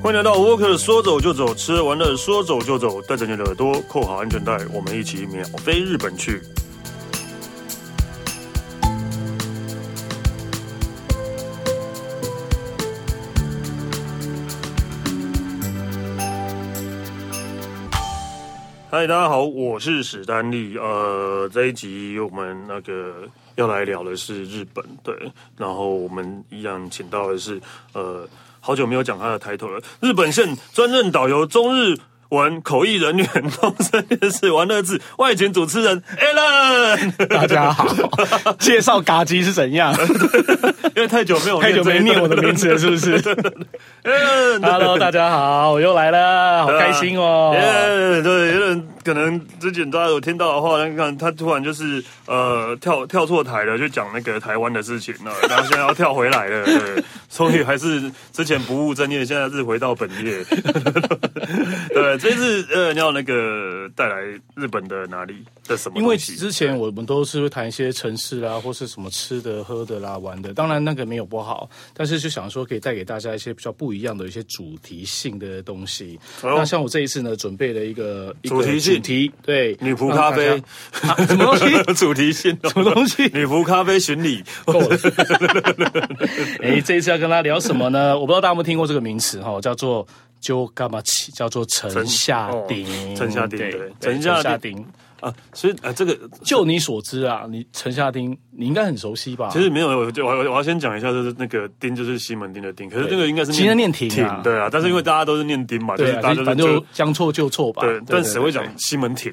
欢迎来到沃克的说走就走，吃完了说走就走，带着你的耳朵扣好安全带，我们一起秒飞日本去。嗨，大家好，我是史丹利。呃，这一集我们那个要来聊的是日本，对，然后我们一样请到的是呃。好久没有讲他的抬头了。日本线专任导游，中日文口译人员，东森电视玩乐志外景主持人 Alan。大家好，介绍嘎吉是怎样？因为太久没有太久没念我的名字了，是不是？Hello，大家好，我又来了，好开心哦。耶，对，有点。可能之前大家有听到的话，那看他突然就是呃跳跳错台了，就讲那个台湾的事情了，然后现在要跳回来了，对，所以还是之前不务正业，现在是回到本业。对，这次呃你要那个带来日本的哪里的什么？因为之前我们都是会谈一些城市啦，或是什么吃的、喝的啦、玩的，当然那个没有不好，但是就想说可以带给大家一些比较不一样的一些主题性的东西。哦、那像我这一次呢，准备了一个主题性。主题对女仆咖啡，啊、什么东西？主题性什么东西？女仆咖啡巡礼。够了。哎，这一次要跟大家聊什么呢？我不知道大家有没有听过这个名词哈，叫做“就干嘛起”，叫做城下町。城下町，对，城下町。啊，所以啊，这个就你所知啊，你城下町你应该很熟悉吧？其实没有，我就我我要先讲一下，就是那个丁就是西门町的丁，可是这个应该是今天念町对啊，但是因为大家都是念丁嘛，就是，大家就将错就错吧。对，但谁会讲西门町？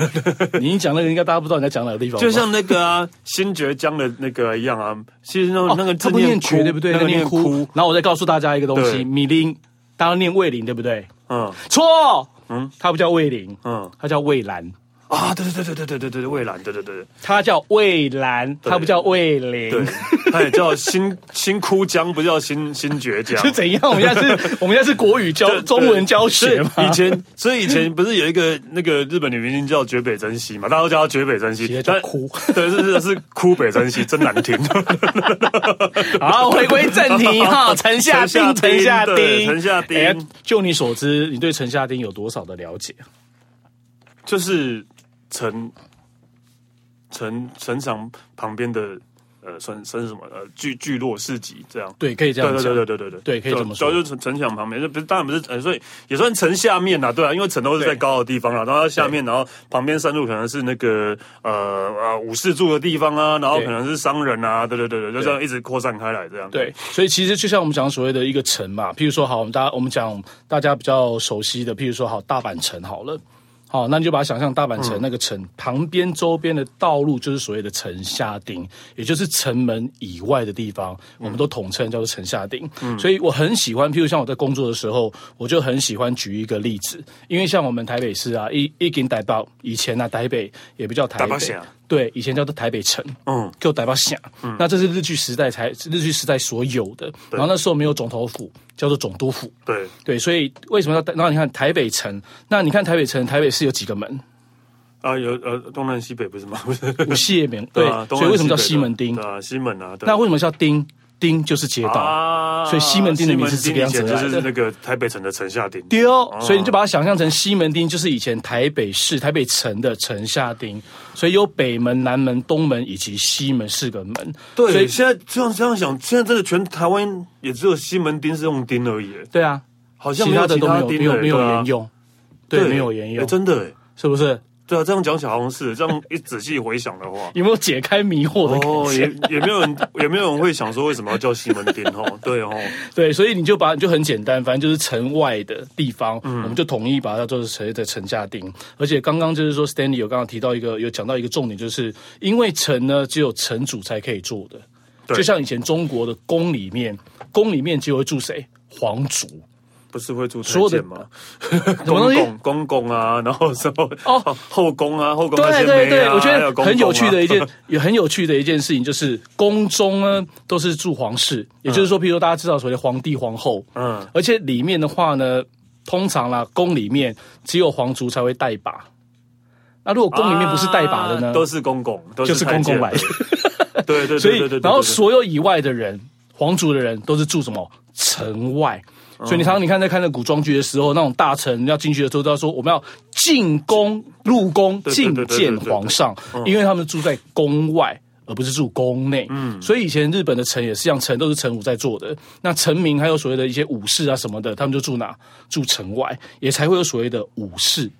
你一讲那个，应该大家不知道你在讲哪个地方。就像那个啊，新觉江的那个一样啊，其实那那个他不念绝对不对？那个念哭。然后我再告诉大家一个东西，米林，大家念卫林对不对？嗯，错，嗯，他不叫卫林，嗯，他叫卫兰。啊，对对对对对对对对，蔚蓝，对对对，他叫蔚蓝，他不叫蔚林，对，它也叫新 新枯江，不叫新新绝江，是怎样？我们现在是，我们现在是国语教中文教学嘛？以前，所以以前不是有一个那个日本女明星叫绝北真希嘛？大家都叫她绝北真希，叫哭，对，是是是哭北真希，真难听。好，回归正题哈，城下町，城下町，城下町。就你所知，你对陈夏丁有多少的了解？就是。城城城墙旁边的呃，算算是什么呃聚聚落市集这样？对，可以这样讲。对对对对对对，对可以这么说。主要就是城城墙旁边，就不是当然不是呃，所以也算城下面呐，对啊，因为城都是在高的地方啊，然后下面，然后旁边山路可能是那个呃呃武士住的地方啊，然后可能是商人啊，对对对对，就这样一直扩散开来这样。对，所以其实就像我们讲所谓的一个城嘛，譬如说好，我们大家我们讲大家比较熟悉的，譬如说好大阪城好了。好，那你就把它想象大阪城那个城、嗯、旁边周边的道路，就是所谓的城下町，也就是城门以外的地方，我们都统称叫做城下町。嗯，所以我很喜欢，譬如像我在工作的时候，我就很喜欢举一个例子，因为像我们台北市啊，一一经台北以前呢、啊，台北也不叫台北。对，以前叫做台北城，嗯，叫台北县，嗯，那这是日据时代才日据时代所有的，然后那时候没有总统府，叫做总督府，对对，所以为什么要？然后你看台北城，那你看台北城，台北市有几个门？啊，有呃东南西北不是吗？不是无谢门，对，所以为什么叫西门町？啊，西门啊，那为什么叫町？町就是街道，啊、所以西门町的名字是这个样子的，就是那个台北城的城下町。对哦，所以你就把它想象成西门町，就是以前台北市台北城的城下町。所以有北门、南门、东门以及西门四个门。对，所以现在这样这样想，现在真的全台湾也只有西门町是用町而已。对啊，好像其他的都没有没有没有沿用，对，没有沿用，真的是不是？对啊，这样讲起来好像是这样。一仔细回想的话，有没有解开迷惑的感觉？哦，也也没有人，也没有人会想说为什么要叫西门町哦？对哦，对，所以你就把就很简单，反正就是城外的地方，嗯，我们就统一把它叫做所谓的城下町。而且刚刚就是说，Stanley 有刚刚提到一个，有讲到一个重点，就是因为城呢，只有城主才可以住的，对就像以前中国的宫里面，宫里面就会住谁？皇族。不是会住太监吗？公公公公啊，然后什么哦。后宫啊，后宫对对对，我觉得很有趣的一件，也很有趣的一件事情，就是宫中呢都是住皇室，也就是说，譬如说大家知道所谓的皇帝皇后，嗯，而且里面的话呢，通常啦宫里面只有皇族才会带把，那如果宫里面不是带把的呢，啊、都是公公，都是就是公公来的，对对对，所以然后所有以外的人，皇族的人都是住什么？城外。所以你常常你看在看那古装剧的时候，那种大臣要进去的时候都要说我们要进宫入宫觐见皇上，因为他们住在宫外。而不是住宫内，嗯，所以以前日本的城也是像城都是城武在做的。那臣民还有所谓的一些武士啊什么的，他们就住哪？住城外，也才会有所谓的武士，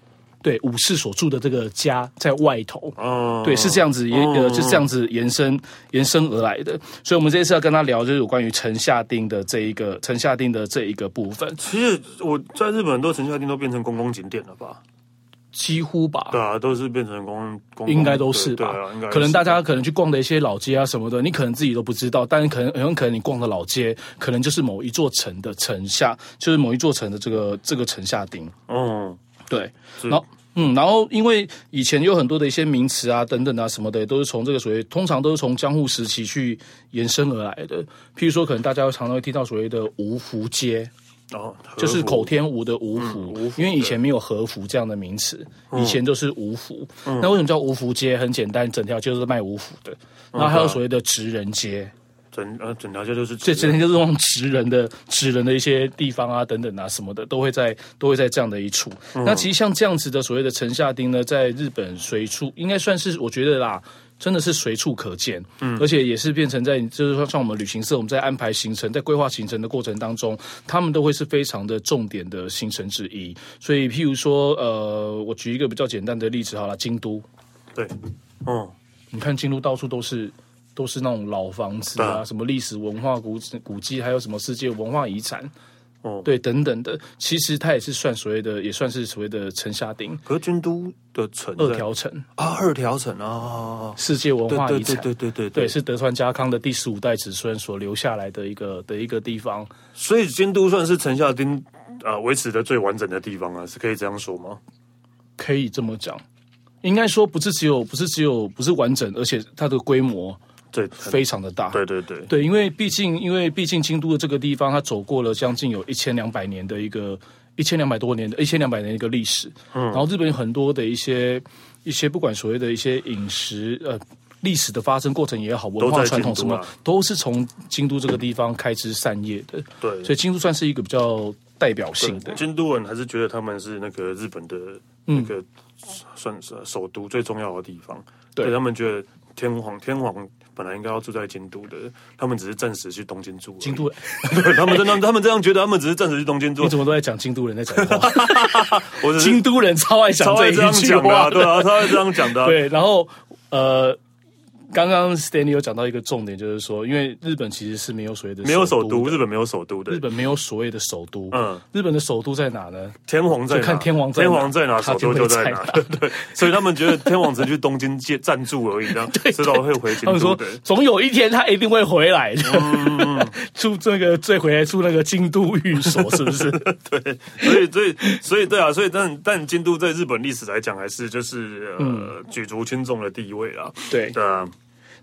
对，武士所住的这个家在外头，哦，对，是这样子，也呃，就是这样子延伸延伸而来的。所以，我们这一次要跟他聊，就是有关于城下町的这一个城下町的这一个部分。其实我在日本很多城下町都变成公共景点了吧？几乎吧，对啊，都是变成公，公应该都是吧。可能大家可能去逛的一些老街啊什么的，你可能自己都不知道，但是可能很有可能你逛的老街，可能就是某一座城的城下，就是某一座城的这个这个城下町。嗯，对。然后，嗯，然后因为以前有很多的一些名词啊等等啊什么的，都是从这个所谓，通常都是从江户时期去延伸而来的。譬如说，可能大家常常会听到所谓的吴福街。哦，就是口天吴的吴府，嗯、因为以前没有和服这样的名词，嗯、以前都是吴府。嗯、那为什么叫吴福街？很简单，整条街都是卖吴福的。然后还有所谓的职人街，整呃整条街都是，这整条就是往职人的职人的一些地方啊等等啊什么的，都会在都会在这样的一处。嗯、那其实像这样子的所谓的城下町呢，在日本随处应该算是我觉得啦。真的是随处可见，嗯，而且也是变成在，就是说，像我们旅行社，我们在安排行程，在规划行程的过程当中，他们都会是非常的重点的行程之一。所以，譬如说，呃，我举一个比较简单的例子好了，京都，对，嗯，你看京都到处都是都是那种老房子啊，对什么历史文化古古迹，还有什么世界文化遗产。哦，对，等等的，其实它也是算所谓的，也算是所谓的城下町。可是京都的城，二条城啊，二条城啊，世界文化遗产，对对对对对，对，对，是德川家康的第十五代子孙所留下来的一个的一个地方。所以京都算是城下町啊维持的最完整的地方啊，是可以这样说吗？可以这么讲，应该说不是只有不是只有不是完整，而且它的规模。对，非常的大。对对对对，因为毕竟，因为毕竟京都的这个地方，它走过了将近有一千两百年的一个一千两百多年的一千两百年的一个历史。嗯，然后日本有很多的一些一些不管所谓的一些饮食呃历史的发生过程也好，文化传统什么，都是从京都这个地方开枝散叶的。对，所以京都算是一个比较代表性的。京都人还是觉得他们是那个日本的那个算是首都最重要的地方。对，他们觉得天皇天皇。本来应该要住在京都的，他们只是暂时去东京住。京都，他们真的，他们这样觉得，他们只是暂时去东京住。你怎么都在讲京都人在讲话？我是京都人超爱讲这一句话，对啊，超爱这样讲的。对，然后呃。刚刚 Stanley 有讲到一个重点，就是说，因为日本其实是没有所谓的没有首都，日本没有首都的，日本没有所谓的首都。嗯，日本的首都在哪呢？天皇在哪？看天皇在天皇在哪，首都就在哪。对，所以他们觉得天皇只去东京借暂住而已，这样 迟早会回京都。他们说，总有一天他一定会回来的。出这个最回来出那个京都御所，是不是？对，所以所以所以对啊，所以但但京都在日本历史来讲，还是就是呃举足轻重的地位啊。对对啊。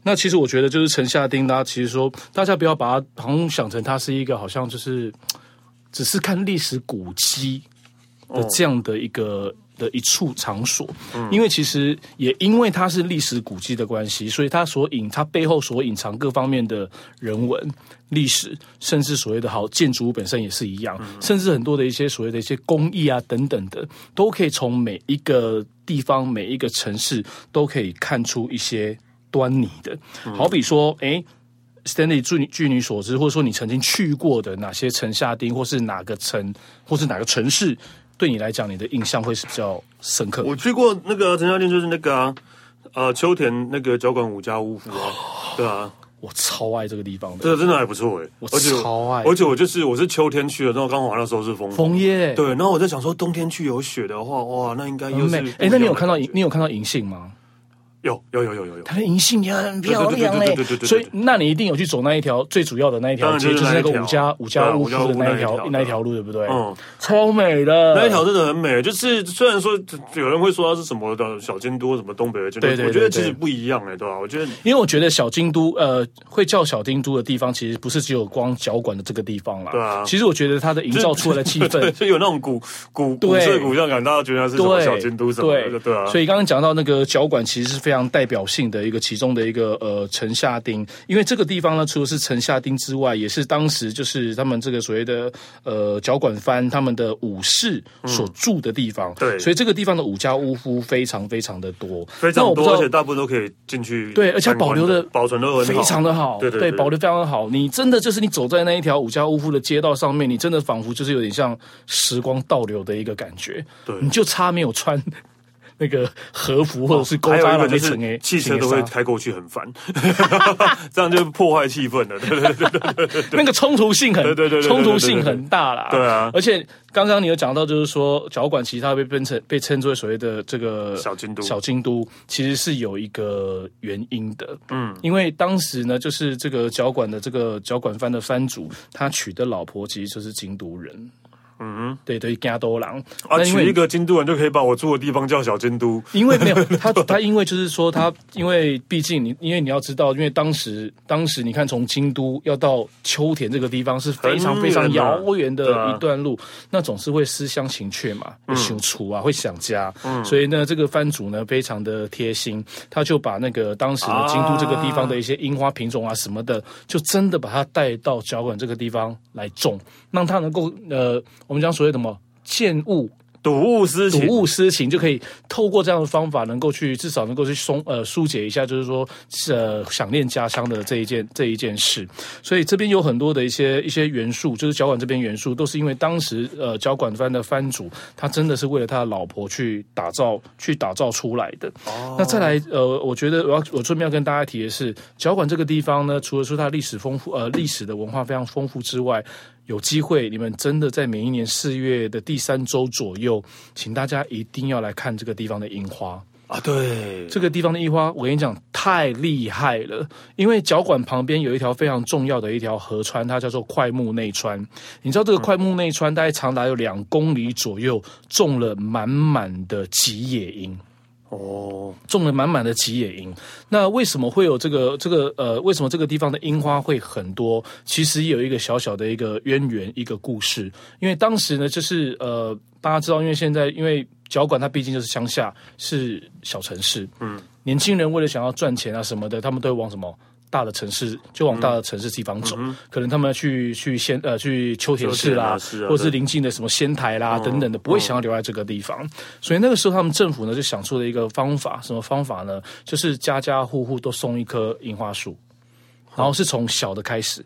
那其实我觉得就是城下町，大家其实说，大家不要把它好像想成它是一个好像就是只是看历史古迹的这样的一个、哦、的一处场所，嗯、因为其实也因为它是历史古迹的关系，所以它所隐它背后所隐藏各方面的人文历史，甚至所谓的好建筑物本身也是一样，嗯、甚至很多的一些所谓的一些工艺啊等等的，都可以从每一个地方每一个城市都可以看出一些。端倪的，好比说，哎，Stanley，据你据你所知，或者说你曾经去过的哪些城下町，或是哪个城，或是哪个城市，对你来讲，你的印象会是比较深刻？我去过那个城下町，就是那个啊，呃，秋田那个交管五家屋府啊，对啊，我超爱这个地方的，这个真的还不错哎，我超爱，而且我就是我是秋天去的，然后刚好那时候是枫枫叶，对，然后我在想说，冬天去有雪的话，哇，那应该又是哎，那你有看到银你有看到银杏吗？有有有有有有，它的银杏也很漂亮嘞，所以那你一定有去走那一条最主要的那一条街，就是那个五家五家屋府的那一条那一条路，对不对？嗯，超美的那一条真的很美，就是虽然说有人会说它是什么的小京都，什么东北的京都，对对，我觉得其实不一样哎，对吧？我觉得，因为我觉得小京都呃会叫小京都的地方，其实不是只有光脚馆的这个地方啦。对啊，其实我觉得它的营造出来的气氛，就有那种古古古色古香感，大家觉得它是小京都什么的，对啊。所以刚刚讲到那个脚馆，其实是非。非常代表性的一个其中的一个呃城下町，因为这个地方呢，除了是城下町之外，也是当时就是他们这个所谓的呃脚管番他们的武士所住的地方。对，所以这个地方的武家屋夫非常非常的多，非常多，而且大部分都可以进去。对，而且保留的保存的非常的好，对对对，保留非常的好。你真的就是你走在那一条武家屋夫的街道上面，你真的仿佛就是有点像时光倒流的一个感觉。对，你就差没有穿。那个和服或者是勾扎的那层诶，汽车都会开过去很烦，这样就破坏气氛了。对对对对，那个冲突性很，对对对，冲突性很大啦。对啊，而且刚刚你有讲到，就是说脚管其实它被分成被称作为所谓的这个小京都，小京都其实是有一个原因的。嗯，因为当时呢，就是这个脚管的这个脚管番的番主，他娶的老婆其实就是京都人。嗯哼，对对，加多郎啊，娶一个京都人就可以把我住的地方叫小京都。因为没有 他，他因为就是说他，因为毕竟你，因为你要知道，因为当时当时你看，从京都要到秋田这个地方是非常非常遥远的一段路，啊、那总是会思乡情怯嘛，会想厝啊，会想家。嗯，所以呢，这个番主呢非常的贴心，他就把那个当时的京都这个地方的一些樱花品种啊什么的，啊、就真的把它带到脚馆这个地方来种，让他能够呃。我们讲所谓的什么见物。睹物思情，睹物思情就可以透过这样的方法，能够去至少能够去松呃疏解一下，就是说呃想念家乡的这一件这一件事。所以这边有很多的一些一些元素，就是脚管这边元素，都是因为当时呃脚管番的番主，他真的是为了他的老婆去打造去打造出来的。哦，那再来呃，我觉得我要我顺便要跟大家提的是，脚管这个地方呢，除了说它历史丰富呃历史的文化非常丰富之外。有机会，你们真的在每一年四月的第三周左右，请大家一定要来看这个地方的樱花啊！对，这个地方的樱花，我跟你讲，太厉害了。因为脚馆旁边有一条非常重要的一条河川，它叫做快木内川。你知道这个快木内川大概长达有两公里左右，种了满满的吉野樱。哦，种了满满的吉野樱。那为什么会有这个这个呃？为什么这个地方的樱花会很多？其实有一个小小的一个渊源，一个故事。因为当时呢，就是呃，大家知道，因为现在因为脚管它毕竟就是乡下，是小城市，嗯，年轻人为了想要赚钱啊什么的，他们都会往什么？大的城市就往大的城市地方走，嗯、可能他们要去去仙呃去秋田市啦，或者是临近的什么仙台啦、嗯、等等的，不会想要留在这个地方。嗯、所以那个时候，他们政府呢就想出了一个方法，什么方法呢？就是家家户户都送一棵樱花树，然后是从小的开始，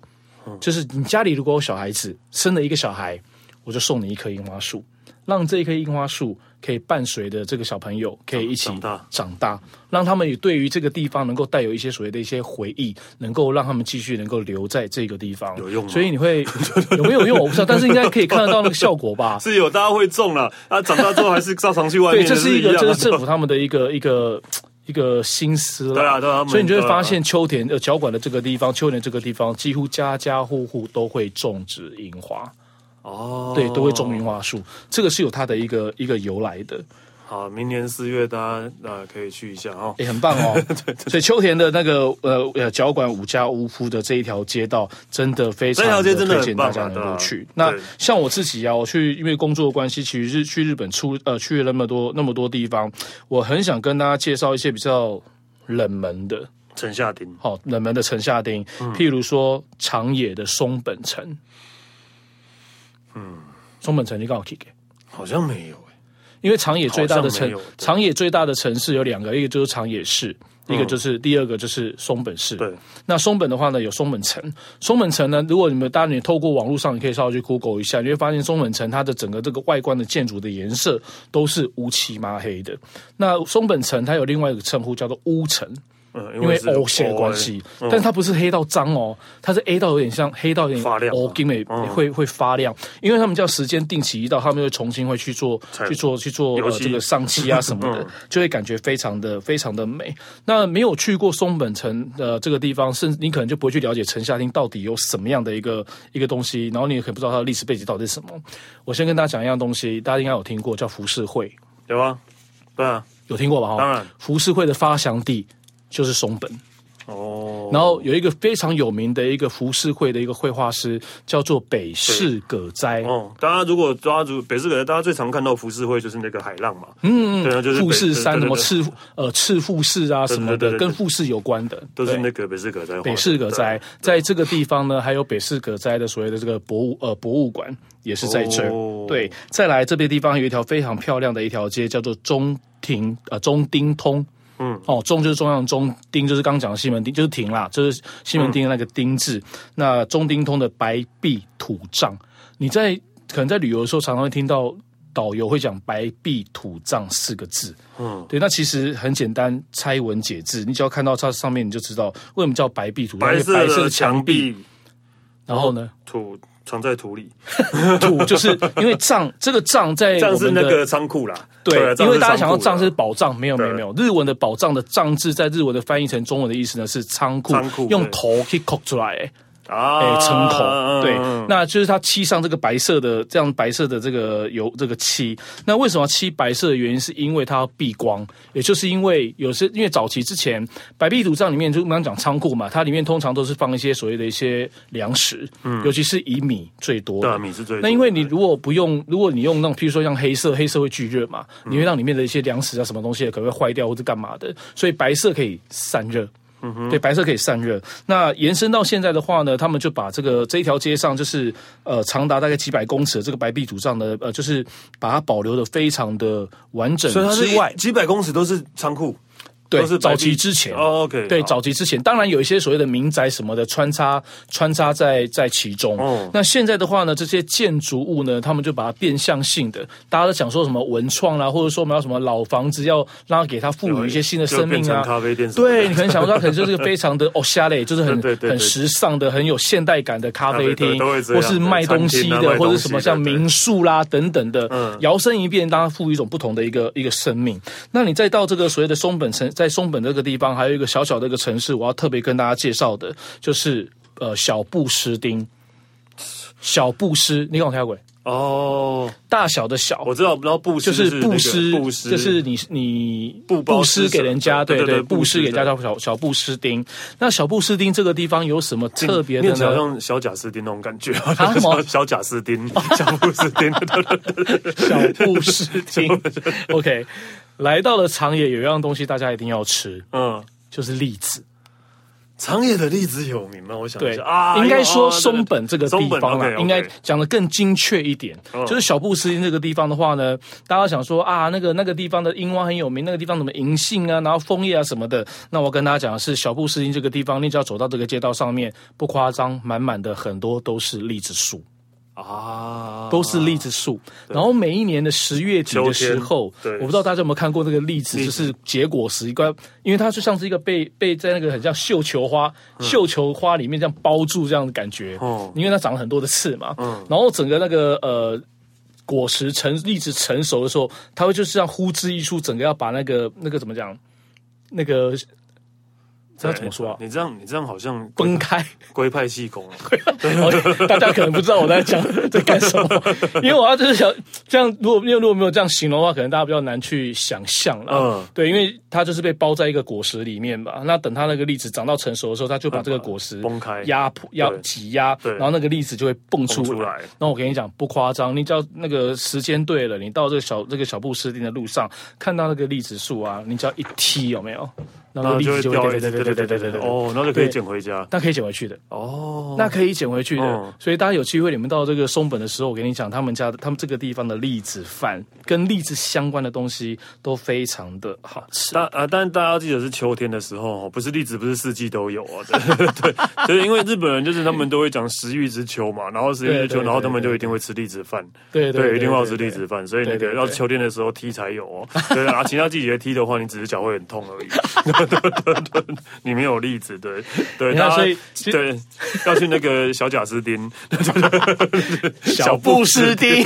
嗯、就是你家里如果有小孩子，生了一个小孩，我就送你一棵樱花树，让这一棵樱花树。可以伴随着这个小朋友，可以一起长大，长大，让他们也对于这个地方能够带有一些所谓的一些回忆，能够让他们继续能够留在这个地方。有用？所以你会 有没有用？我不知道，但是应该可以看得到那个效果吧？是有，大家会种了。啊，长大之后还是照常去外面。对，这是一个，这是政府他们的一个一个一个心思了。对啊，对啊。所以你就会发现，秋田呃脚管的这个地方，秋田这个地方，几乎家家户户都会种植樱花。哦，对，都会种樱花树，这个是有它的一个一个由来的。好，明年四月大家呃可以去一下哦，也、欸、很棒哦。对，所以秋田的那个呃呃脚馆五家屋夫的这一条街道，真的非常的推荐大家能够去。那像我自己啊，我去因为工作的关系，其实是去日本出呃去了那么多那么多地方，我很想跟大家介绍一些比较冷门的城下町。好，冷门的城下町，嗯、譬如说长野的松本城。嗯，松本城你刚好去给？好像没有。因为长野最大的城，长野最大的城市有两个，一个就是长野市，嗯、一个就是第二个就是松本市。对，那松本的话呢，有松本城。松本城呢，如果你们当然你透过网络上，你可以稍微去 Google 一下，你会发现松本城它的整个这个外观的建筑的颜色都是乌漆麻黑的。那松本城它有另外一个称呼叫做乌城。嗯，因为 O 线的关系，但是它不是黑到脏哦，它是 A 到有点像黑到有点发亮，O 因为会会发亮，因为他们叫时间定期一到，他们会重新会去做去做去做呃这个上漆啊什么的，就会感觉非常的非常的美。那没有去过松本城的这个地方，甚至你可能就不会去了解城下町到底有什么样的一个一个东西，然后你也可能不知道它的历史背景到底是什么。我先跟大家讲一样东西，大家应该有听过叫浮世绘，有啊，对啊，有听过吧？哈，当然，浮世绘的发祥地。就是松本哦，然后有一个非常有名的一个浮世绘的一个绘画师，叫做北市葛斋。哦，大家如果抓住北市葛斋，大家最常看到浮世绘就是那个海浪嘛。嗯嗯，对啊，就是富士山什么赤呃赤富士啊什么的，跟富士有关的，都是那个北市葛斋。北市葛斋，在这个地方呢，还有北市葛斋的所谓的这个博物呃博物馆也是在这儿。哦、对，再来这边地方有一条非常漂亮的一条街，叫做中庭呃中町通。嗯，哦，中就是中央中，丁就是刚刚讲的西门町，就是亭啦，就是西门町的那个丁字。嗯、那中丁通的白壁土葬，你在可能在旅游的时候常常会听到导游会讲“白壁土葬”四个字。嗯，对，那其实很简单，拆文解字，你只要看到它上面，你就知道为什么叫白壁土葬，白色白色的墙壁，然后呢，土。藏在土里，土就是因为藏这个藏在藏是那个仓库啦。对，对因为大家想要藏是宝藏，没有没有没有。日文的宝藏的藏字在日文的翻译成中文的意思呢是仓库，仓库用头去抠出来。啊，哎，撑口，对，那就是它漆上这个白色的，这样白色的这个油这个漆。那为什么要漆白色的原因，是因为它要避光，也就是因为有些因为早期之前白壁土葬里面就我们刚讲仓库嘛，它里面通常都是放一些所谓的一些粮食，嗯，尤其是以米最多，对，米是最多。那因为你如果不用，如果你用那种，譬如说像黑色，黑色会聚热嘛，你会让里面的一些粮食啊什么东西可能会坏掉或者干嘛的，所以白色可以散热。对，白色可以散热。那延伸到现在的话呢，他们就把这个这一条街上，就是呃长达大概几百公尺的这个白壁主上的，呃，就是把它保留的非常的完整之外，几百公尺都是仓库。对，是早期之前哦，OK，对，早期之前，当然有一些所谓的民宅什么的穿插穿插在在其中。哦，那现在的话呢，这些建筑物呢，他们就把它变相性的，大家都想说什么文创啦，或者说我们要什么老房子要让它给它赋予一些新的生命啊。咖啡店，对，你可能想说它可能就是一个非常的 哦，夏嘞，就是很很时尚的、很有现代感的咖啡厅，或是卖东西的，或者什么像民宿啦等等的，摇身一变，让它赋予一种不同的一个一个生命。那你再到这个所谓的松本城。在松本这个地方，还有一个小小的一个城市，我要特别跟大家介绍的，就是呃小布斯丁。小布施，你看我跳鬼哦，大小的小，我知道，不知道布施就是布施，布施就是你你布布施给人家，对对对，布施给人家叫小小布施丁。那小布施丁这个地方有什么特别的呢？好像小贾斯汀那种感觉 啊，什么小贾斯汀，小布施丁，小布施丁，OK。来到了长野，有一样东西大家一定要吃，嗯，就是栗子。长野的栗子有名吗？我想一下对啊，应该说松本这个地方啊，应该讲的更精确一点，就是小布施町这个地方的话呢，大家想说啊，那个那个地方的樱花很有名，那个地方什么银杏啊，然后枫叶啊什么的。那我跟大家讲的是，小布施町这个地方，你只要走到这个街道上面，不夸张，满满的很多都是栗子树。啊，都是栗子树，然后每一年的十月底的时候，我不知道大家有没有看过那个栗子，就是结果时一个，因为它就像是一个被被在那个很像绣球花，绣球花里面这样包住这样的感觉，哦，因为它长了很多的刺嘛，嗯，然后整个那个呃果实成栗子成熟的时候，它会就是这样呼之欲出，整个要把那个那个怎么讲，那个。这怎么说啊？你这样，你这样好像崩开龟派气功 啊！大家可能不知道我在讲在干什么，因为我要就是想这样，如果因为如果没有这样形容的话，可能大家比较难去想象了。嗯，对，因为它就是被包在一个果实里面吧。那等它那个粒子长到成熟的时候，它就把这个果实崩开，压迫要挤压，然后那个粒子就会蹦出来。那我跟你讲不夸张，你只要那个时间对了，你到这个小这个小布斯丁的路上，看到那个粒子树啊，你只要一踢，有没有？然后就会掉，对对对对对对对对哦，那就可以捡回家，那可以捡回去的哦，那可以捡回去的。所以大家有机会你们到这个松本的时候，我跟你讲，他们家的他们这个地方的栗子饭跟栗子相关的东西都非常的好吃。但啊，但大家要记得是秋天的时候，不是栗子不是四季都有啊。对，就是因为日本人就是他们都会讲食欲之秋嘛，然后食欲之秋，然后他们就一定会吃栗子饭。对对，一定要吃栗子饭。所以那个要秋天的时候踢才有哦。对啊，其他季节踢的话，你只是脚会很痛而已。对对对，里面有例子，对对，那所以对要去那个小贾斯汀，小布施町，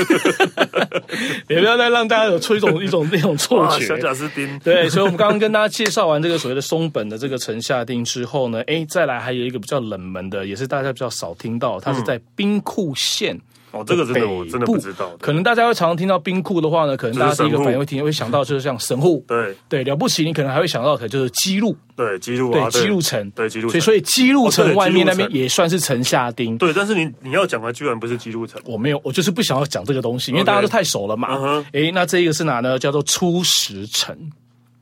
也不要再让大家有出一种一种那种错觉。小贾斯汀，对，所以我们刚刚跟大家介绍完这个所谓的松本的这个城下町之后呢，哎，再来还有一个比较冷门的，也是大家比较少听到，它是在兵库县。哦，这个真的我真的不知道。可能大家会常常听到冰库的话呢，可能大家第一个反应会听会想到就是像神户，对对，了不起，你可能还会想到可能就是姬路，对姬路，对姬路城，对姬路，所以所以姬路城外面那边也算是城下町。对，但是你你要讲的居然不是姬路城，我没有，我就是不想要讲这个东西，因为大家都太熟了嘛。哎，那这个是哪呢？叫做初石城，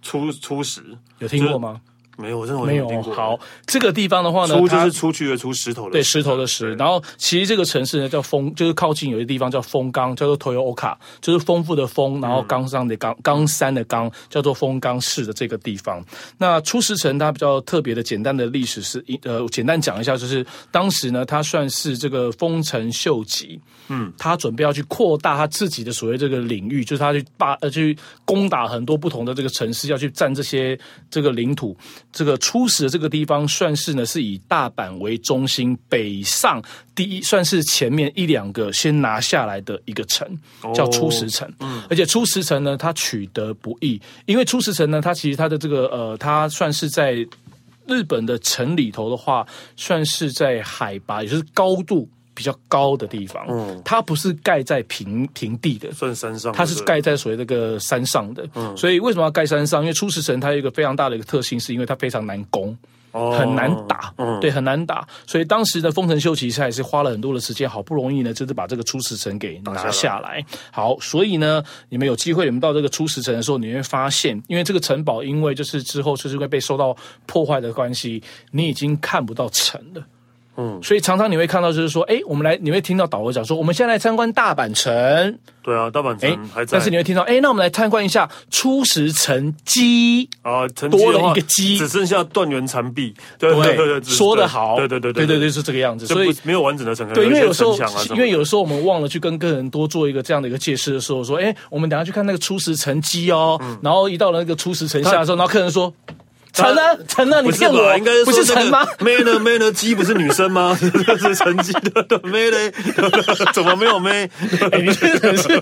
初初石有听过吗？没有，我真的没有。好，这个地方的话呢，出就是出去的出，石头的对，石头的石。然后其实这个城市呢叫丰，就是靠近有一个地方叫丰冈，叫做 Toyooka，就是丰富的丰，然后冈上的冈，冈山的冈，叫做丰冈市的这个地方。那出石城它比较特别的简单的历史是，呃，简单讲一下，就是当时呢，它算是这个丰臣秀吉，嗯，他准备要去扩大他自己的所谓这个领域，就是他去霸呃去攻打很多不同的这个城市，要去占这些这个领土。这个初始的这个地方，算是呢是以大阪为中心，北上第一，算是前面一两个先拿下来的一个城，叫初石城。嗯，而且初石城呢，它取得不易，因为初石城呢，它其实它的这个呃，它算是在日本的城里头的话，算是在海拔，也就是高度。比较高的地方，嗯，它不是盖在平平地的，算山上，它是盖在所谓那个山上的，嗯，所以为什么要盖山上？因为初石城它有一个非常大的一个特性，是因为它非常难攻，哦，很难打，嗯，对，很难打，所以当时的丰臣秀吉他也是花了很多的时间，好不容易呢，就是把这个初石城给拿下来。好，所以呢，你们有机会，你们到这个初石城的时候，你会发现，因为这个城堡，因为就是之后就是会被受到破坏的关系，你已经看不到城了。嗯，所以常常你会看到，就是说，哎，我们来，你会听到导游讲说，我们现在来参观大阪城。对啊，大阪城还在。但是你会听到，哎，那我们来参观一下初石城基啊，多了一个基，只剩下断垣残壁。对对对，说得好，对对对对对对，是这个样子。所以没有完整的城。对，因为有时候，因为有时候我们忘了去跟客人多做一个这样的一个解释的时候，说，哎，我们等下去看那个初石城基哦。然后一到了那个初石城下的时候，然后客人说。陈呢？陈呢？你骗我？应该是不是陈吗？妹呢？妹呢？鸡不是女生吗？是陈鸡的妹嘞？怎么没有妹？你真的是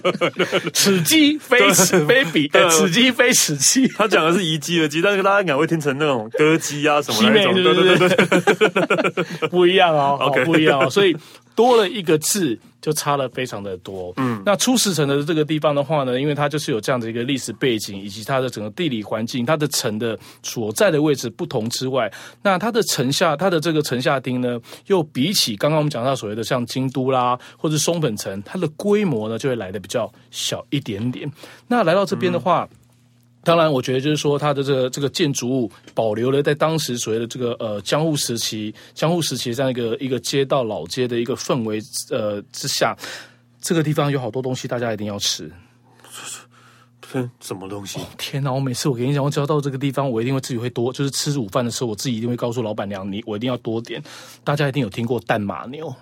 此鸡非此非彼，此鸡非此鸡。他讲的是移鸡的鸡，但是大家应该会听成那种歌姬啊什么那种。对对对对，不一样哦不一样哦，所以。多了一个字，就差了非常的多。嗯，那初石城的这个地方的话呢，因为它就是有这样的一个历史背景，以及它的整个地理环境，它的城的所在的位置不同之外，那它的城下，它的这个城下町呢，又比起刚刚我们讲到所谓的像京都啦，或者松本城，它的规模呢就会来的比较小一点点。那来到这边的话。嗯当然，我觉得就是说，它的这个这个建筑物保留了在当时所谓的这个呃江户时期，江户时期这样一个一个街道老街的一个氛围呃之下，这个地方有好多东西大家一定要吃。什么东西？天哪！我每次我跟你讲，我只要到这个地方，我一定会自己会多，就是吃午饭的时候，我自己一定会告诉老板娘，你我一定要多点。大家一定有听过淡马牛？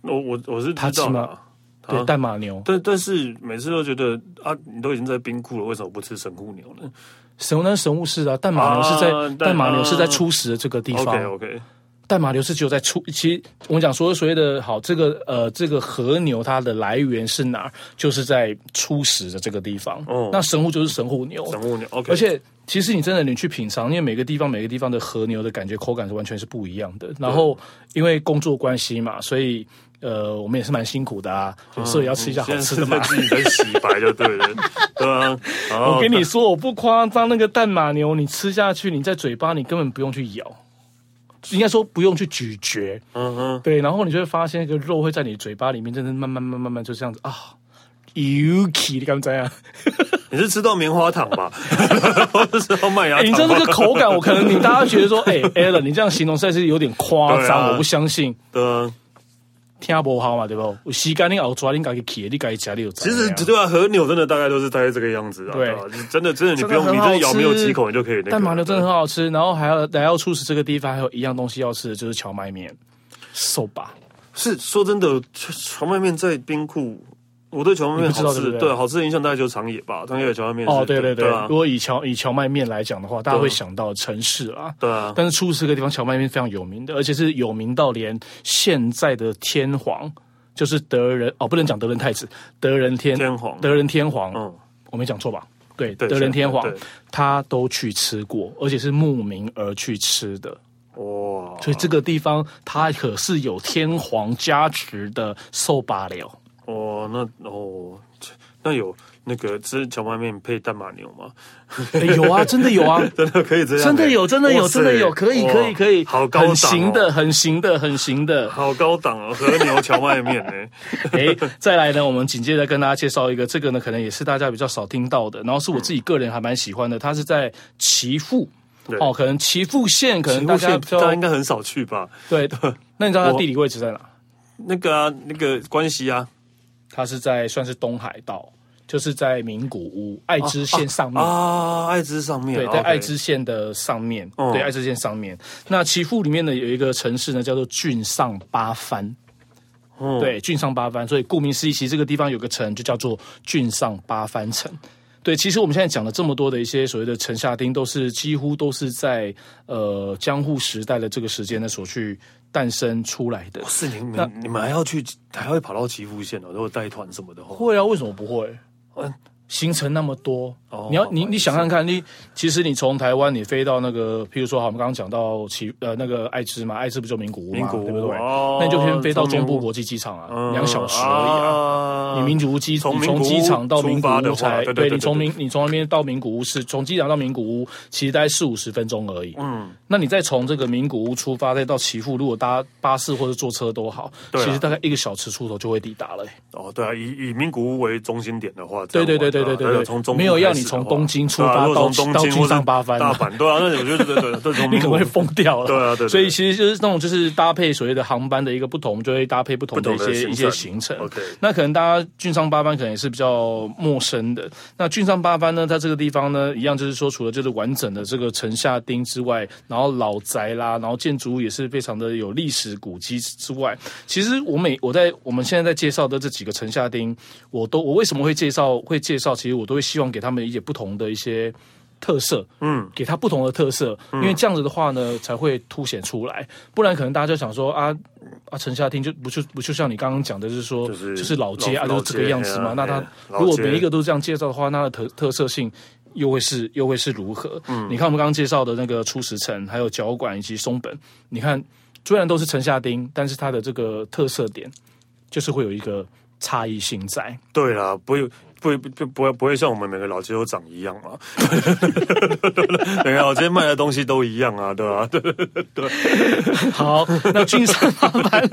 我我我是知道？对，淡马牛，但但是每次都觉得啊，你都已经在冰库了，为什么不吃神户牛呢？神户神户市啊，淡马牛是在淡马牛是在初始的这个地方。OK OK，淡马牛是只有在初，其实我们讲说所谓的好，这个呃这个和牛它的来源是哪儿？就是在初始的这个地方。哦，那神户就是神户牛，神户牛。OK，而且其实你真的你去品尝，因为每个地方每个地方的和牛的感觉口感是完全是不一样的。然后因为工作关系嘛，所以。呃，我们也是蛮辛苦的啊，有时候也要吃一下好吃的嘛。自己在洗白就对了，对啊。我跟你说，我不夸张，那个淡马牛，你吃下去，你在嘴巴，你根本不用去咬，应该说不用去咀嚼。嗯嗯。对，然后你就会发现，那个肉会在你嘴巴里面，真的慢慢慢慢慢就这样子啊，Yuki，你刚才啊，你是吃到棉花糖吧？或者是麦芽糖？你知道那个口感，我可能你大家觉得说，哎，Alan，你这样形容实在是有点夸张，我不相信。对啊。听不好嘛，对不？有时间你熬出来，你家己去，你家己吃，你有。其实对啊，和牛真的大概都是大概这个样子啊。对，真的真的，你不用你这咬没有几口，你就可以。但麻牛真的很好吃，然后还要来到初始这个地方，还有一样东西要吃的就是荞麦面，soba。是说真的，荞麦面在冰库。我对荞麦面好吃，对，对，对好吃的印象大概就是长野吧。长野的蕎麦面哦，对对对。对啊、如果以荞以荞麦面来讲的话，大家会想到城市啊。对啊。但是初石这个地方荞麦面非常有名的，而且是有名到连现在的天皇，就是德仁哦，不能讲德仁太子，德仁天天皇，德仁天皇。嗯，我没讲错吧？对，对德仁天皇他都去吃过，而且是慕名而去吃的。哇！所以这个地方它可是有天皇加持的寿八寮。哦，那哦，那有那个吃荞麦面配淡马牛吗？欸、有啊，真的有啊，真的可以这样、欸，真的有，真的有，真的有，可以，可以，可以，好高档、哦，很行的，很行的，很行的，好高档哦，和牛荞麦面呢？哎、欸，再来呢，我们紧接着跟大家介绍一个，这个呢，可能也是大家比较少听到的，然后是我自己个人还蛮喜欢的，它是在岐阜，哦，可能岐阜县，可能大家大家应该很少去吧？对，那你知道它地理位置在哪？那个啊，那个关西啊。它是在算是东海道，就是在名古屋爱知县上面啊，爱知上面，对，在爱知县的上面，对，爱知县上面。那岐阜里面呢，有一个城市呢，叫做郡上八幡，对，郡上八幡。所以顾名思义，其实这个地方有个城就叫做郡上八幡城。对，其实我们现在讲了这么多的一些所谓的城下町，都是几乎都是在呃江户时代的这个时间呢所去。诞生出来的，是你们你们还要去，还会跑到岐阜县哦？如果带团什么的话，会啊？为什么不会？嗯。行程那么多，哦、你要你你想看看，你其实你从台湾你飞到那个，譬如说，好，我们刚刚讲到岐呃那个爱知嘛，爱知不就名古屋嘛，古屋对不对？哦、那你就先飞到中部国际机场啊，两、嗯、小时而已啊。啊你名古屋机，你从机场到名古屋才，对，你从名你从那边到名古屋是从机场到名古屋，其实大概四五十分钟而已。嗯，那你再从这个名古屋出发，再到岐阜，如果搭巴士或者坐车都好，啊、其实大概一个小时出头就会抵达了、欸。哦，对啊，以以名古屋为中心点的话，对对对对对对对，从中没有要你从东京出发到到京上八番，大阪对啊，那我觉得对对对，你可能会疯掉了。对啊，对。所以其实就是那种就是搭配所谓的航班的一个不同，就会搭配不同的一些一些行程。OK，那可能大家郡上八幡可能也是比较陌生的。那郡上八幡呢，它这个地方呢，一样就是说，除了就是完整的这个城下町之外，然后老宅啦，然后建筑物也是非常的有历史古迹之外，其实我每我在我们现在在介绍的这几个城下町，我都我为什么会介绍会介绍？其实我都会希望给他们一些不同的一些特色，嗯，给他不同的特色，因为这样子的话呢，才会凸显出来。不然可能大家就想说啊啊，城下町就不就不就像你刚刚讲的，就是说就是老街啊，就是这个样子嘛。那他如果每一个都这样介绍的话，那特特色性又会是又会是如何？嗯，你看我们刚刚介绍的那个初石城，还有脚馆以及松本，你看虽然都是城下町，但是它的这个特色点就是会有一个差异性在。对啦，不会。不不不会不会像我们每个老街都长一样嘛？每个老街卖的东西都一样啊，对吧？对 对。好，那郡上八班，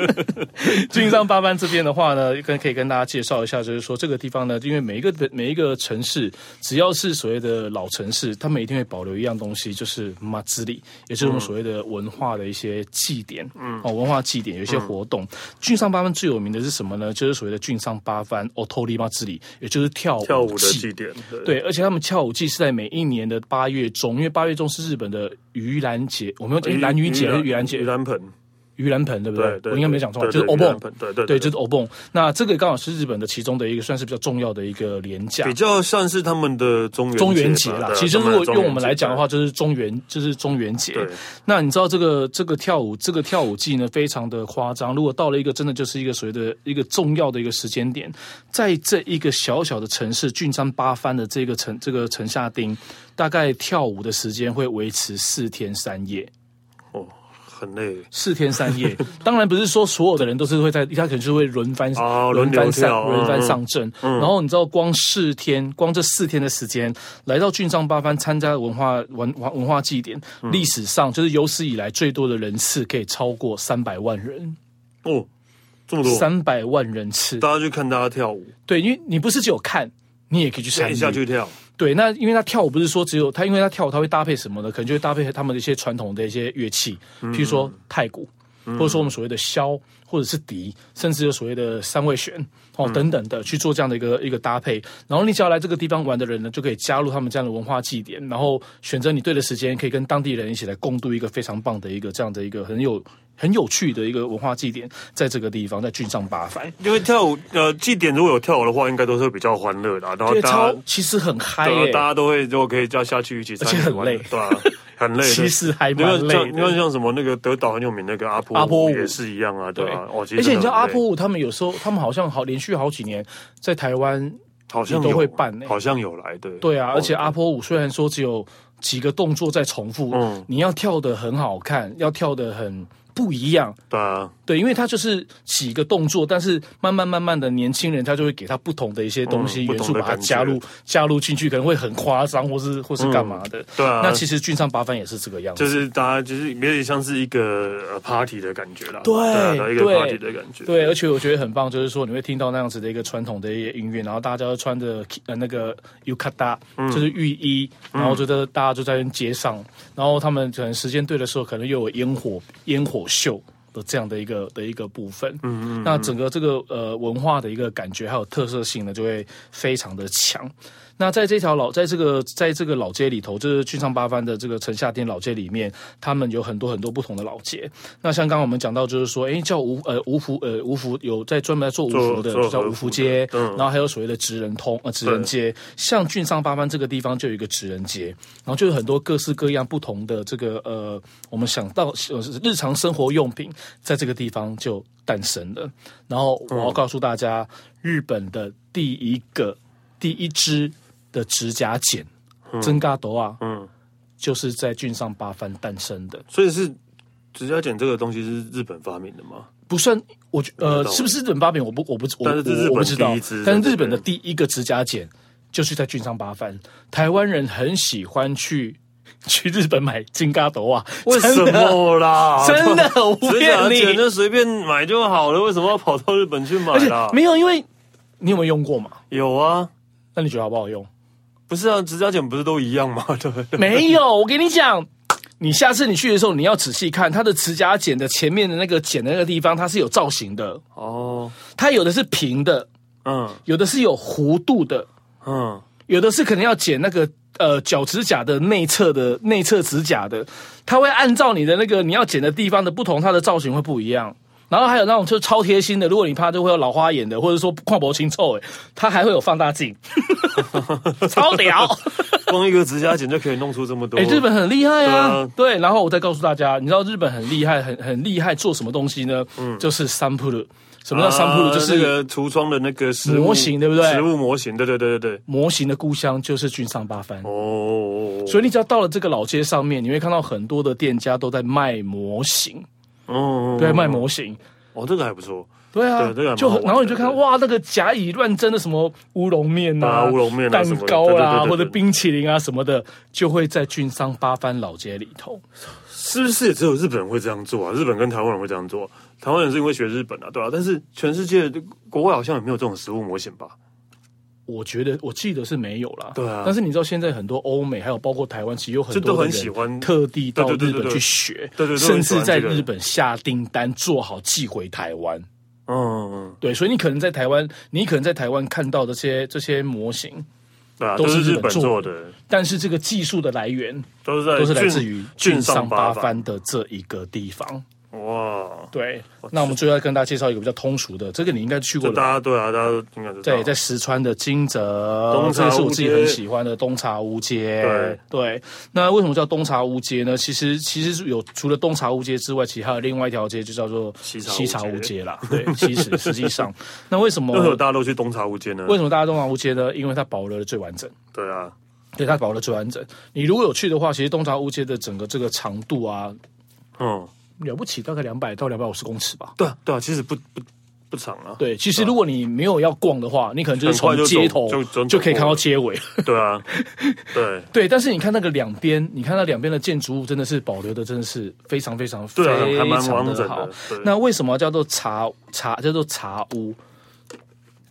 郡上八班这边的话呢，跟可以跟大家介绍一下，就是说这个地方呢，因为每一个的每一个城市，只要是所谓的老城市，他们一定会保留一样东西，就是马兹里，也就是我们所谓的文化的一些祭典，嗯，哦，文化祭典有一些活动。郡上八班最有名的是什么呢？就是所谓的郡上八幡奥托利马兹里，也就是。跳舞，跳舞的祭典，对，而且他们跳舞祭是在每一年的八月中，因为八月中是日本的盂兰节，我们要讲兰屿节还是盂兰节？盂兰盆。盂兰盆对不对？我应该没讲错，就是欧蹦，对对对，就是欧蹦。那这个刚好是日本的其中的一个算是比较重要的一个连假，比较算是他们的中元中元节啦。其实如果用我们来讲的话，就是中元，就是中元节。那你知道这个这个跳舞这个跳舞季呢，非常的夸张。如果到了一个真的就是一个所谓的一个重要的一个时间点，在这一个小小的城市郡山八幡的这个城这个城下町，大概跳舞的时间会维持四天三夜。很累，四天三夜。当然不是说所有的人都是会在，他可能就会轮番啊，轮番上轮番上阵。然后你知道，光四天，光这四天的时间，来到郡上八番参加文化文文文化祭典，历史上就是有史以来最多的人次，可以超过三百万人哦，这么多，三百万人次，大家去看大家跳舞。对，因为你不是只有看，你也可以去参与，下去跳。对，那因为他跳舞不是说只有他，因为他跳舞他会搭配什么呢？可能就会搭配他们的一些传统的一些乐器，譬如说太鼓，或者说我们所谓的箫，或者是笛，甚至有所谓的三味弦哦等等的去做这样的一个一个搭配。然后你只要来这个地方玩的人呢，就可以加入他们这样的文化祭典，然后选择你对的时间，可以跟当地人一起来共度一个非常棒的一个这样的一个很有。很有趣的一个文化祭典，在这个地方，在郡上八幡。因为跳舞，呃，祭典如果有跳舞的话，应该都是比较欢乐的。然后大家其实很嗨，欸，大家都会就可以叫下去一起，而且很累，对吧，啊？很累，其实还蛮累的。你看像什么那个德岛很有名那个阿波阿波舞也是一样啊，对吧，啊？而且你知道阿波舞，他们有时候他们好像好连续好几年在台湾好像都会办，欸，好像有来对。对啊，而且阿波舞虽然说只有。几个动作在重复，嗯，你要跳的很好看，要跳的很。不一样，对啊，对，因为他就是几个动作，但是慢慢慢慢的年轻人他就会给他不同的一些东西、嗯、元素，把它加入加入进去，可能会很夸张，或是或是干嘛的。嗯、对啊，那其实俊上八番也是这个样子，就是大家就是有点像是一个 party 的感觉啦，对，对，一个 party 的感觉。对，而且我觉得很棒，就是说你会听到那样子的一个传统的一些音乐，然后大家都穿着呃那个 yukata，就是浴衣，然后觉得大家就在街上，然后他们可能时间对的时候，可能又有烟火烟火秀的这样的一个的一个部分，嗯嗯，嗯，那整个这个呃文化的一个感觉还有特色性呢，就会非常的强。那在这条老，在这个在这个老街里头，就是俊上八番的这个城下町老街里面，他们有很多很多不同的老街。那像刚刚我们讲到，就是说，哎，叫吴呃吴福呃吴福有在专门在做吴福的，就叫吴福街。嗯，然后还有所谓的职人通呃职人街，像俊上八番这个地方就有一个职人街，然后就有很多各式各样不同的这个呃，我们想到呃日常生活用品，在这个地方就诞生了。然后我要告诉大家，日本的第一个第一支。的指甲剪，真嘎多啊，嗯，就是在俊上八番诞生的，所以是指甲剪这个东西是日本发明的吗？不算，我觉呃，是不是日本发明？我不，我不，我我不知道。但是日本的第一个指甲剪就是在俊上八番，台湾人很喜欢去 去日本买金嘎斗啊，为什么啦？真的，指甲剪就随便买就好了，为什么要跑到日本去买啦？没有，因为你有没有用过嘛？有啊，那你觉得好不好用？不是啊，指甲剪不是都一样吗？对不对？没有，我跟你讲，你下次你去的时候，你要仔细看它的指甲剪的前面的那个剪的那个地方，它是有造型的哦。它有的是平的，嗯，有的是有弧度的，嗯，有的是可能要剪那个呃脚指甲的内侧的内侧指甲的，它会按照你的那个你要剪的地方的不同，它的造型会不一样。然后还有那种就超贴心的，如果你怕就会有老花眼的，或者说看不清楚，哎，它还会有放大镜，超屌！光一个指甲剪就可以弄出这么多。哎，日本很厉害啊，对啊！对，然后我再告诉大家，你知道日本很厉害，很很厉害，做什么东西呢？嗯，就是サンプル。 什么叫サンプル？就是那个橱窗的那个模型，对不对？实物模型，对对对对对。模型的故乡就是俊上八番哦，所以你只要到了这个老街上面，你会看到很多的店家都在卖模型。哦，对，卖模型，哦，这个还不错，对啊，对，这个就然后你就看哇，那个甲乙乱真的什么乌龙面啊，乌龙面、蛋糕啊，或者冰淇淋啊什么的，就会在俊上八番老街里头， 是不是也只有日本人会这样做啊？日本跟台湾人会这样做，台湾人是因为学日本啊，对吧？但是全世界国外好像也没有这种食物模型吧？我觉得我记得是没有啦，对啊。但是你知道现在很多欧美还有包括台湾，其实有很多都很喜欢特地到日本去学，对对，甚至在日本下订单做好寄回台湾。嗯嗯，对，所以你可能在台湾，你可能在台湾看到这些这些模型，对啊，都是日本做的。但是这个技术的来源都是在都是来自于俊上八番的这一个地方。哇，对，那我们最后要跟大家介绍一个比较通俗的，这个你应该去过，大家对啊，大家都应该。对，在石川的金泽，这个是我自己很喜欢的东茶屋街。对对，那为什么叫东茶屋街呢？其实其实有除了东茶屋街之外，其实还有另外一条街，就叫做西茶屋街啦。对，其实实际上，那为什么为什么大家都去东茶屋街呢？为什么大家东茶屋街呢？因为它保留的最完整。对啊，对，它保留的最完整。你如果有去的话，其实东茶屋街的整个这个长度啊，嗯。了不起，大概两百到两百五十公尺吧。对啊，对啊，其实不不不长啊。对，其实如果你没有要逛的话，你可能就是从街头就就可以看到街尾。对啊，对 对，但是你看那个两边，你看那两边的建筑物真的是保留的，真的是非常非常非常的好。那为什么叫做茶茶叫做茶屋？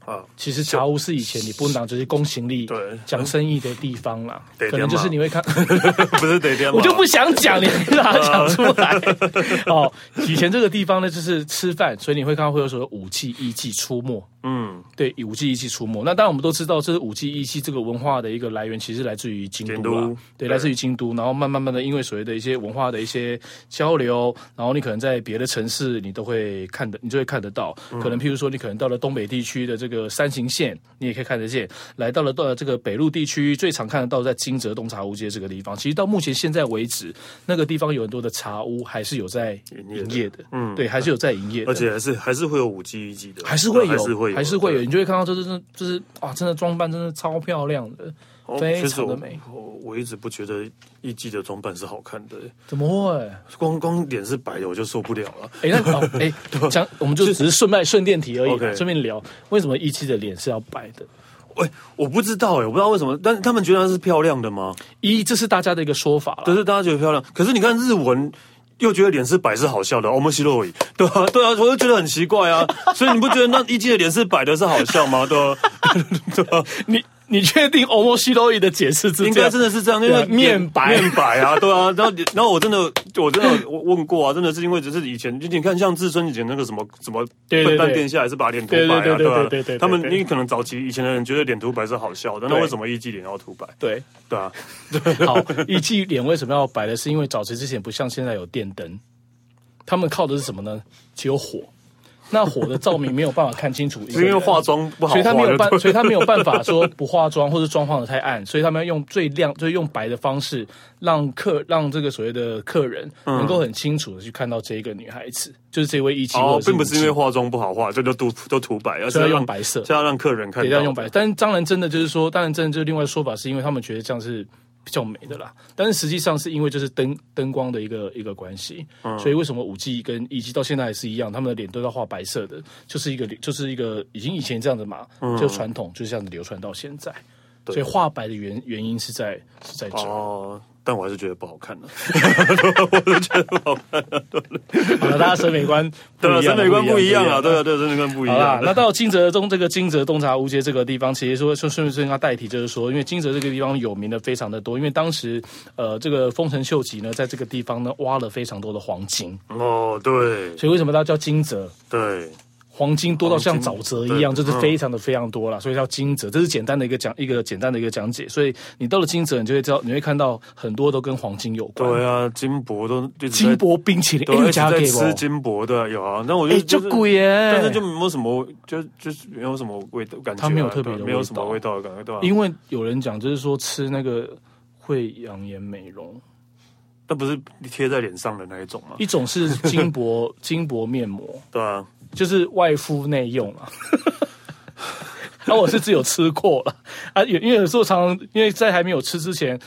啊，其实茶屋是以前你不能讲就是公行力讲生意的地方啦，可能就是你会看，不是得点，我就不想讲，你把它讲出来。哦，以前这个地方呢，就是吃饭，所以你会看到会有所谓舞伎艺伎出没。嗯，对，舞伎艺伎出没。那当然我们都知道，这是舞伎艺伎这个文化的一个来源，其实来自于京都啊，对，来自于京都。然后慢慢慢的，因为所谓的一些文化的一些交流，然后你可能在别的城市，你都会看的，你就会看得到。可能譬如说，你可能到了东北地区的这个。山形县，你也可以看得见。来到了到了这个北陆地区，最常看得到在金泽东茶屋街这个地方。其实到目前现在为止，那个地方有很多的茶屋还是有在营业的。嗯，对，还是有在营业的，而且还是还是会有五 G 一 G 的，还是会有，还是会有。你就会看到，这是这是啊，真的装扮真的超漂亮的。非常的美。我我，一直不觉得艺伎的装扮是好看的，怎么会？光光脸是白的，我就受不了了。哎，那哦，哎，讲我们就只是顺带顺电题而已，顺便聊为什么艺伎的脸是要白的。喂，我不知道哎，我不知道为什么，但是他们觉得它是漂亮的吗？一，这是大家的一个说法，可是大家觉得漂亮。可是你看日文。又觉得脸是白是好笑的，面白い，对啊，对啊，我就觉得很奇怪啊，所以你不觉得那一季的脸是白的是好笑吗？对啊，对啊，你。你确定面白い的解释是？应该真的是这样，因为面白 面白啊，对啊。然后，然后我真的，我真的问过啊，真的是因为只是以前，就你看像志村以前那个什么什么笨蛋殿下，还是把脸涂白啊，对吧？对对，他们因为可能早期以前的人觉得脸涂白是好笑的，那为什么一季脸要涂白？对对啊，好，一季脸为什么要白的？是因为早期之前不像现在有电灯，他们靠的是什么呢？只有火。那火的照明没有办法看清楚，因为化妆不好，所以他没有办，所以他没有办法说不化妆或者妆化的太暗，所以他们要用最亮，就是用白的方式，让客让这个所谓的客人能够很清楚的去看到这一个女孩子，就是这位艺伎。哦，并不是因为化妆不好化，这就都都涂白，而是要用白色，是要让客人看到，要用白。但是当然真的就是说，当然真的就是另外说法，是因为他们觉得这样是。比较美的啦，但是实际上是因为就是灯灯光的一个一个关系，嗯、所以为什么五 G 跟以及到现在还是一样，他们的脸都要画白色的，就是一个就是一个已经以前这样子嘛，嗯、就传统就是这样子流传到现在，所以画白的原原因是在是在这。哦但我还是觉得不好看的，我都觉得不好看的。好了，大家审美观对审美观不一样啊，对啊，对，审美观不一样。好啦，那到金泽中这个金泽洞察无街这个地方，其实说顺顺便顺便代替，就是说，因为金泽这个地方有名的非常的多，因为当时呃，这个丰臣秀吉呢，在这个地方呢挖了非常多的黄金。哦，对。所以为什么它叫金泽？对。黄金多到像沼泽一样，就是非常的非常多了，所以叫金泽。这是简单的一个讲一个简单的一个讲解。所以你到了金泽，你就会知道，你会看到很多都跟黄金有关。对啊，金箔都金箔冰淇淋，对，一直在吃金箔的有啊。那我觉得就贵耶，但是就没有什么，就就是没有什么味道感觉，它没有特别的，没有什么味道的感觉，对吧？因为有人讲，就是说吃那个会养颜美容，那不是贴在脸上的那一种吗？一种是金箔 金箔面膜，对啊。就是外敷内用啊，那 我是只有吃过了啊，因为有时候常常因为在还没有吃之前。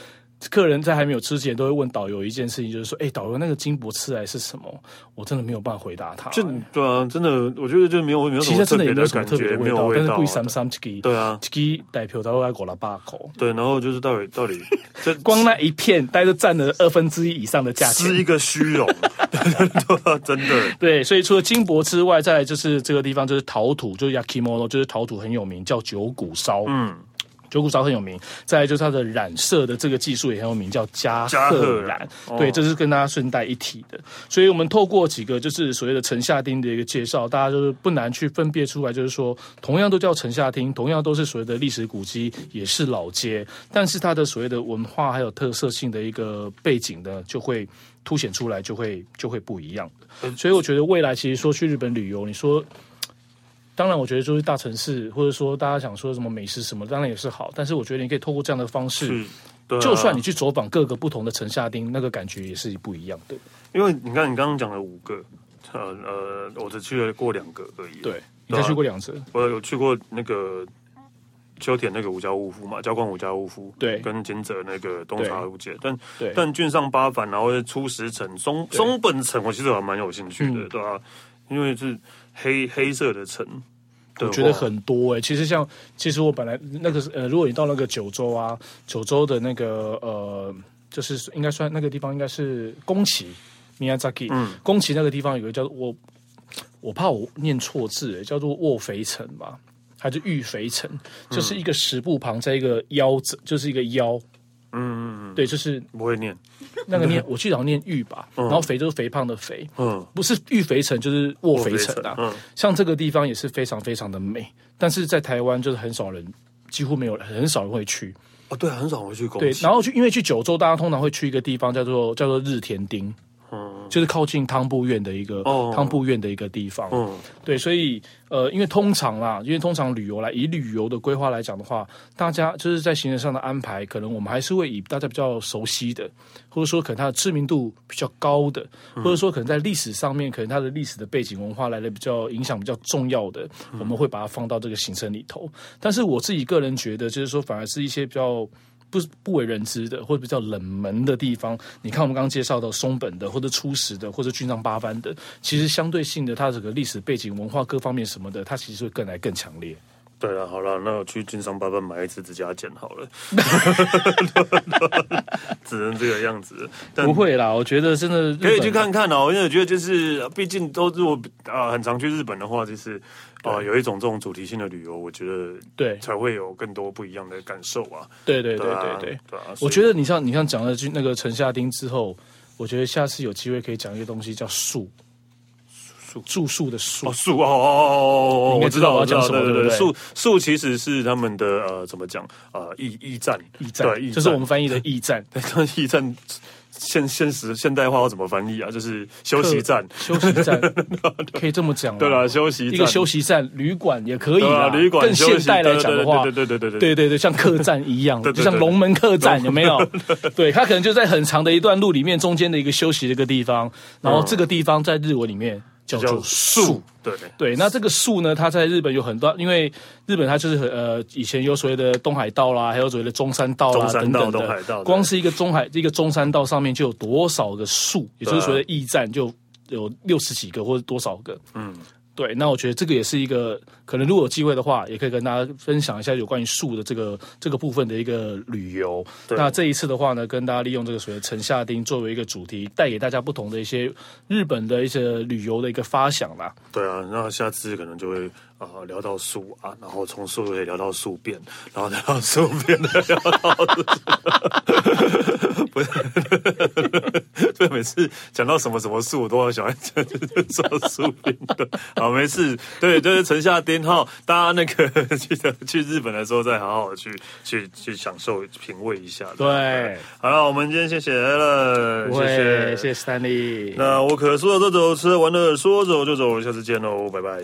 客人在还没有吃之前，都会问导游一件事情，就是说：“哎，导游，那个金箔吃来是什么？”我真的没有办法回答他。就对啊，真的，我觉得就没有没有其实真的也没有什么特别的味道。但是贵三三几对啊，几代表他都来过了八口。对，然后就是到底到底，这光那一片，大概就占了二分之一以上的价钱，是一个虚荣。对，真的。对，所以除了金箔之外，再来就是这个地方就是陶土，就是 yakimono，就是陶土很有名，叫九谷烧。嗯。九股烧很有名，再来就是它的染色的这个技术也很有名，叫加贺染。贺对，这是跟大家顺带一提的。所以我们透过几个就是所谓的城下町的一个介绍，大家就是不难去分辨出来，就是说同样都叫城下町，同样都是所谓的历史古迹，也是老街，但是它的所谓的文化还有特色性的一个背景呢，就会凸显出来，就会就会不一样的。所以我觉得未来其实说去日本旅游，你说。当然，我觉得就是大城市，或者说大家想说什么美食什么，当然也是好。但是我觉得你可以透过这样的方式，啊、就算你去走访各个不同的城下町，那个感觉也是不一样的。因为你看，你刚刚讲了五个，呃呃，我只去了过两个而已。对，你才去过两次。我有去过那个秋田那个五家屋夫嘛，交关五家屋夫，对，跟金泽那个东茶屋街，但但郡上八幡，然后出石城、松松本城，我其实还蛮有兴趣的，嗯、对吧、啊？因为是。黑黑色的城，我觉得很多哎、欸。其实像，其实我本来那个呃，如果你到那个九州啊，九州的那个呃，就是应该算那个地方应该是宫崎 Miyazaki，嗯，宫崎那个地方有个叫做我，我怕我念错字哎、欸，叫做卧肥城吧，还是玉肥城？就是一个石部旁在一个腰子，就是一个腰。嗯嗯嗯，对，就是不会念。那个念，我记得好像念玉吧，然后肥就是肥胖的肥，嗯，不是玉肥城就是卧肥城啊，嗯，像这个地方也是非常非常的美，但是在台湾就是很少人，几乎没有很少人会去，哦，对，很少人会去，对，然后去因为去九州，大家通常会去一个地方叫做叫做日田町。就是靠近汤布院的一个汤布院的一个地方，嗯，对，所以呃，因为通常啦，因为通常旅游来以旅游的规划来讲的话，大家就是在行程上的安排，可能我们还是会以大家比较熟悉的，或者说可能它的知名度比较高的，或者说可能在历史上面，可能它的历史的背景文化来的比较影响比较重要的，我们会把它放到这个行程里头。但是我自己个人觉得，就是说反而是一些比较不不为人知的，或者比较冷门的地方。你看我们刚刚介绍到松本的，或者初始的，或者军藏八番的，其实相对性的，它这个历史背景、文化各方面什么的，它其实会更来更强烈。对了，好了，那我去金商八幡买一支指甲剪好了，只能这个样子。不会啦，我觉得真的可以去看看哦，因为我觉得就是，毕竟都如果啊、呃、很常去日本的话，就是啊、呃、有一种这种主题性的旅游，我觉得对才会有更多不一样的感受啊。对对对对对对，对啊、我觉得你像你像讲了那个城下町之后，我觉得下次有机会可以讲一个东西叫树。住宿的宿哦，宿哦哦哦哦，我知道我要讲什么，对不对？宿宿其实是他们的呃，怎么讲？呃，驿驿站，驿站，对，就是我们翻译的驿站。那驿站现现实现代化要怎么翻译啊？就是休息站，休息站 可以这么讲。对了，休息一个休息站，旅馆也可以啊。旅馆更现代来讲的话，对对对对对对对对，像客栈 一样，就像龙门客栈，有没有？对，它可能就在很长的一段路里面，中间的一个休息的一个地方，然后这个地方在日文里面。叫做树，对。对，那这个树呢，它在日本有很多，因为日本它就是呃，以前有所谓的东海道啦，还有所谓的中山道啦等等的，光是一个中海一个中山道上面就有多少个树，也就是所谓的驿站就有六十几个或者多少个，嗯。对，那我觉得这个也是一个可能，如果有机会的话，也可以跟大家分享一下有关于树的这个这个部分的一个旅游。对那这一次的话呢，跟大家利用这个所谓城下町作为一个主题，带给大家不同的一些日本的一些旅游的一个发想啦。对啊，那下次可能就会。啊，聊到树啊，然后从树可以聊到树变，然后聊到树变的 聊到，不是，所以每次讲到什么什么树，我都要想说宿便的。好，没事，对，就是城下町号，大家那个记得去日本的时候，再好好去去去享受品味一下。对，对好了，我们今天谢谢了，谢谢谢谢 Stanley。那我可说走就走，吃完了说走就走，下次见喽，拜拜。